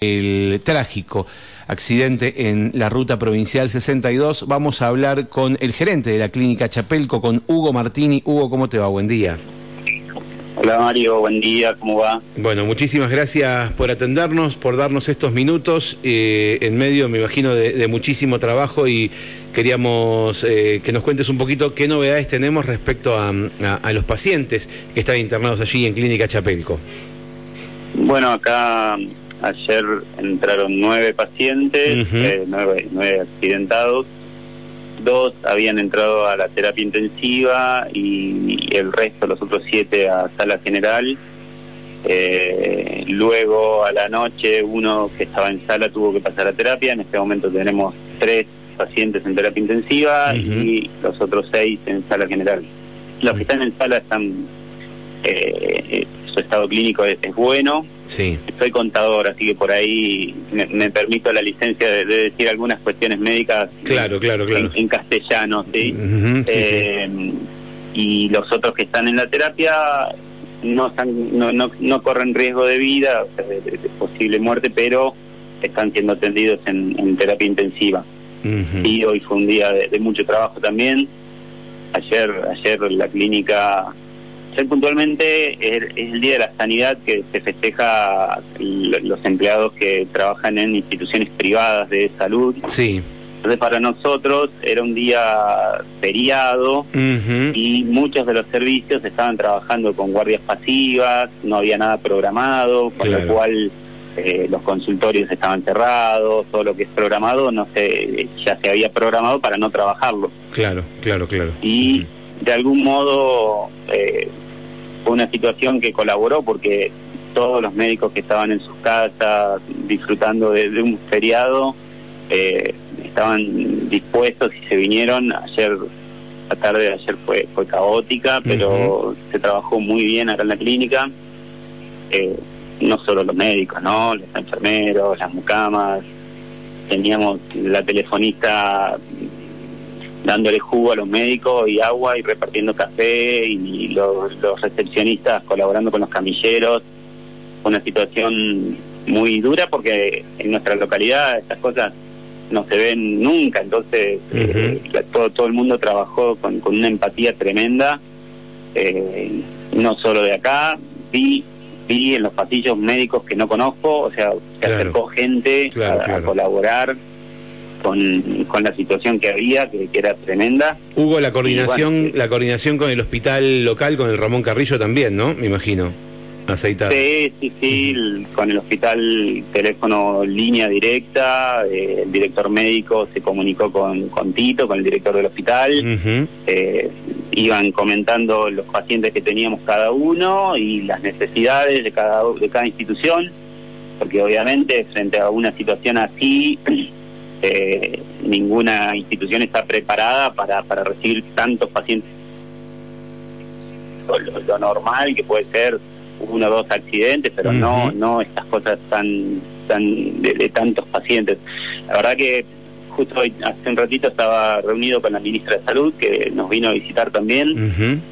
el trágico accidente en la ruta provincial 62. Vamos a hablar con el gerente de la clínica Chapelco, con Hugo Martini. Hugo, ¿cómo te va? Buen día. Hola Mario, buen día, ¿cómo va? Bueno, muchísimas gracias por atendernos, por darnos estos minutos eh, en medio, me imagino, de, muchísimo trabajo y queríamos eh, que nos cuentes un poquito qué novedades tenemos respecto a, los pacientes que están internados allí en Clínica Chapelco. Bueno, acá Ayer entraron nueve pacientes, eh, nueve, accidentados. Dos habían entrado a la terapia intensiva y, el resto, los otros siete, a sala general. Eh, luego a la noche uno que estaba en sala tuvo que pasar a terapia. En este momento tenemos tres pacientes en terapia intensiva y los otros seis en sala general. Los que están en sala están eh, su estado clínico es, bueno. Sí. Soy contador, así que por ahí me, permito la licencia de, decir algunas cuestiones médicas. Claro, claro, claro. En, castellano, ¿sí? Eh, y los otros que están en la terapia no, no, no, no corren riesgo de vida, de, posible muerte, pero están siendo atendidos en, terapia intensiva. Y hoy fue un día de, mucho trabajo también. Ayer, ayer la clínica puntualmente es, el Día de la Sanidad que se festeja los empleados que trabajan en instituciones privadas de salud. Sí. Entonces para nosotros era un día feriado y muchos de los servicios estaban trabajando con guardias pasivas, no había nada programado, con lo cual eh, los consultorios estaban cerrados, todo lo que es programado no se, ya se había programado para no trabajarlo. Claro, claro, claro. Y de algún modo eh, fue una situación que colaboró porque todos los médicos que estaban en sus casas disfrutando de, un feriado eh, estaban dispuestos y se vinieron. Ayer, la tarde de ayer fue, fue caótica, pero se trabajó muy bien acá en la clínica. Eh, no solo los médicos, ¿no? Los enfermeros, las mucamas. Teníamos la telefonista dándole jugo a los médicos y agua y repartiendo café y los, recepcionistas colaborando con los camilleros. Una situación muy dura porque en nuestra localidad estas cosas no se ven nunca, entonces eh, todo, todo el mundo trabajó con, con una empatía tremenda, eh, no solo de acá, vi, vi en los pasillos médicos que no conozco, o sea, se acercó gente a colaborar con, con la situación que había, que, era tremenda. Hubo la coordinación, la coordinación con el hospital local, con el Ramón Carrillo también, ¿no? Me imagino. Aceitado. Sí, sí, sí, con el hospital teléfono línea directa, eh, el director médico se comunicó con, con Tito, con el director del hospital, eh, iban comentando los pacientes que teníamos cada uno y las necesidades de cada, de cada institución, porque obviamente frente a una situación así eh, ninguna institución está preparada para, para recibir tantos pacientes. Lo, normal que puede ser uno o dos accidentes, pero no no estas cosas tan tan de, tantos pacientes. La verdad que justo hoy, hace un ratito estaba reunido con la ministra de Salud que nos vino a visitar también.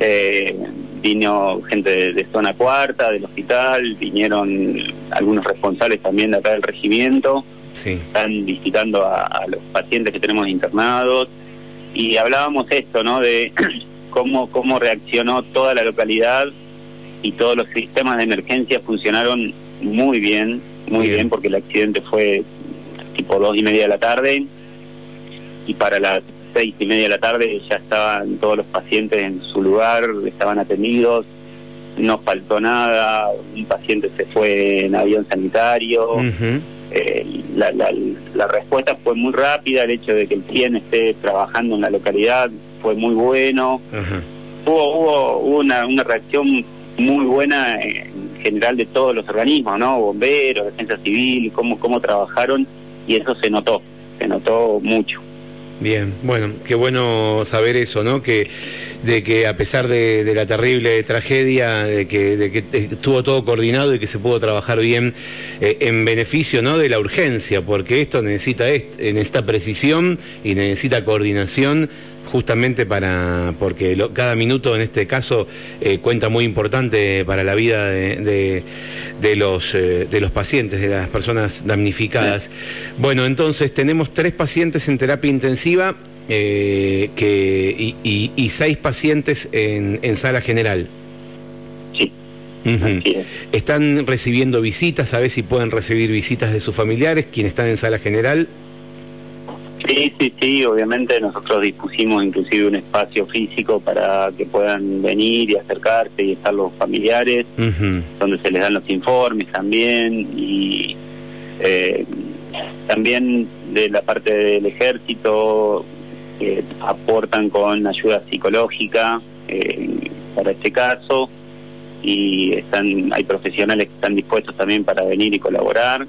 eh, vino gente de, zona cuarta, del hospital, vinieron algunos responsables también de acá del regimiento están visitando a, los pacientes que tenemos internados. Y hablábamos esto, ¿no? De cómo, cómo reaccionó toda la localidad y todos los sistemas de emergencia funcionaron muy bien, muy bien, porque el accidente fue tipo dos y media de la tarde. Y para las seis y media de la tarde ya estaban todos los pacientes en su lugar, estaban atendidos, no faltó nada, un paciente se fue en avión sanitario, eh, la, la, respuesta fue muy rápida, el hecho de que el CIEN esté trabajando en la localidad fue muy bueno. Hubo, hubo, una, una reacción muy buena en general de todos los organismos, ¿no? Bomberos, defensa civil, cómo, cómo trabajaron y eso se notó, se notó mucho. Bien, bueno, qué bueno saber eso, ¿no? Que de que a pesar de, la terrible tragedia, de que, estuvo todo coordinado y que se pudo trabajar bien eh, en beneficio, ¿no? De la urgencia, porque esto necesita necesita precisión y necesita coordinación justamente para porque cada minuto en este caso eh, cuenta muy importante para la vida de, los eh, de los pacientes de las personas damnificadas. Bueno entonces tenemos tres pacientes en terapia intensiva eh, que y, seis pacientes en, en sala general. Sí. ¿Están recibiendo visitas? A ver si pueden recibir visitas de sus familiares, quienes están en sala general. Sí, sí, sí, obviamente nosotros dispusimos inclusive un espacio físico para que puedan venir y acercarse y estar los familiares, donde se les dan los informes también y eh, también de la parte del ejército que aportan con ayuda psicológica eh, para este caso y están hay profesionales que están dispuestos también para venir y colaborar.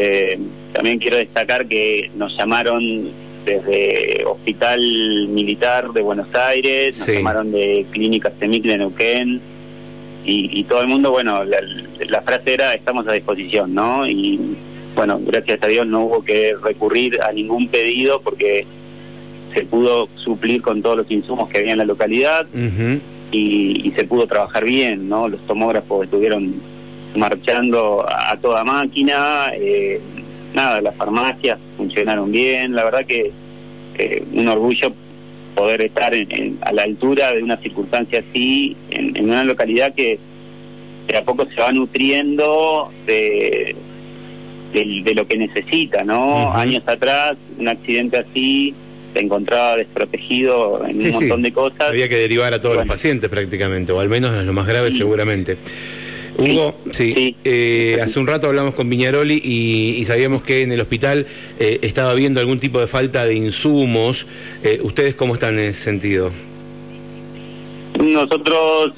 Eh, también quiero destacar que nos llamaron desde Hospital Militar de Buenos Aires, nos llamaron de Clínica Semic de Neuquén y, todo el mundo, bueno, la, frase era estamos a disposición, ¿no? Y bueno, gracias a Dios no hubo que recurrir a ningún pedido porque se pudo suplir con todos los insumos que había en la localidad y, se pudo trabajar bien, ¿no? Los tomógrafos estuvieron marchando a, toda máquina, eh, nada, las farmacias funcionaron bien, la verdad que eh, un orgullo poder estar a la altura de una circunstancia así, en, una localidad que de a poco se va nutriendo de, de, lo que necesita, ¿no? Años atrás, un accidente así se encontraba desprotegido en un montón de cosas. Había que derivar a todos los pacientes prácticamente, o al menos a los más graves seguramente. Hugo, sí, eh, hace un rato hablamos con Viñaroli y, sabíamos que en el hospital eh, estaba habiendo algún tipo de falta de insumos. Eh, ¿Ustedes cómo están en ese sentido? Nosotros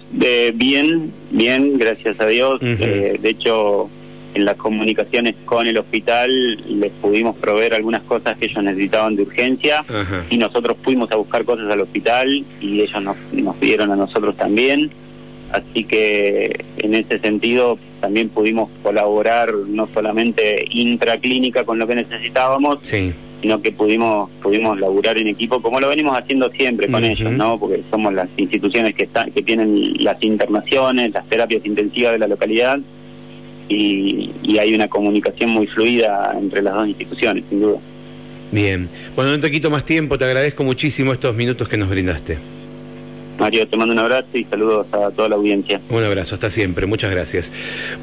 bien, bien, gracias a Dios. de hecho, en las comunicaciones con el hospital les pudimos proveer algunas cosas que ellos necesitaban de urgencia y nosotros fuimos a buscar cosas al hospital y ellos nos, nos pidieron a nosotros también. Así que en ese sentido también pudimos colaborar no solamente intraclínica con lo que necesitábamos, sino que pudimos pudimos laburar en equipo como lo venimos haciendo siempre con ellos, ¿no? Porque somos las instituciones que están que tienen las internaciones, las terapias intensivas de la localidad y, hay una comunicación muy fluida entre las dos instituciones, sin duda. Bien. Bueno, no te quito más tiempo, te agradezco muchísimo estos minutos que nos brindaste. Mario, te mando un abrazo y saludos a toda la audiencia. Un abrazo, hasta siempre, muchas gracias.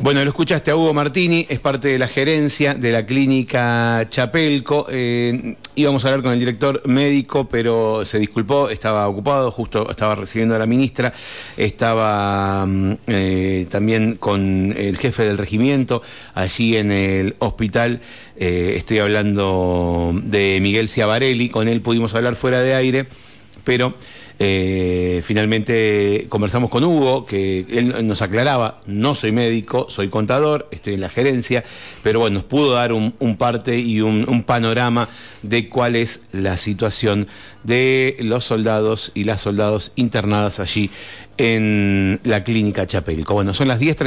Bueno, lo escuchaste a Hugo Martini, es parte de la gerencia de la clínica Chapelco. Eh, íbamos a hablar con el director médico, pero se disculpó, estaba ocupado, justo estaba recibiendo a la ministra, estaba mm, eh, también con el jefe del regimiento allí en el hospital. Eh, estoy hablando de Miguel Ciavarelli, con él pudimos hablar fuera de aire, pero... Eh, finalmente conversamos con Hugo, que él nos aclaraba, no soy médico, soy contador, estoy en la gerencia, pero bueno, nos pudo dar un, parte y un, panorama de cuál es la situación de los soldados y las soldados internadas allí en la clínica Chapelco. Bueno, son las 10.30.